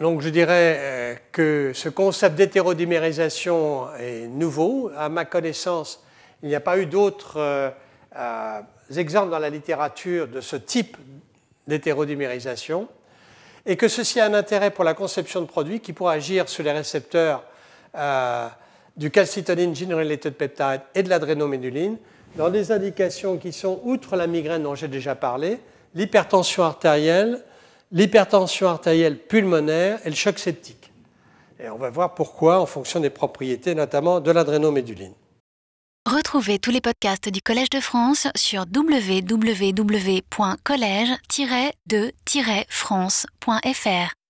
Speaker 2: Donc je dirais euh, que ce concept d'hétérodimérisation est nouveau. À ma connaissance, il n'y a pas eu d'autres euh, euh, exemples dans la littérature de ce type d'hétérodimérisation. et que ceci a un intérêt pour la conception de produits qui pourraient agir sur les récepteurs du calcitonin gene-related peptide et de l'adrénoméduline dans des indications qui sont, outre la migraine dont j'ai déjà parlé, l'hypertension artérielle, l'hypertension artérielle pulmonaire et le choc septique. Et on va voir pourquoi en fonction des propriétés, notamment de l'adrénoméduline.
Speaker 1: Retrouvez tous les podcasts du Collège de France sur www.collège-de-france.fr.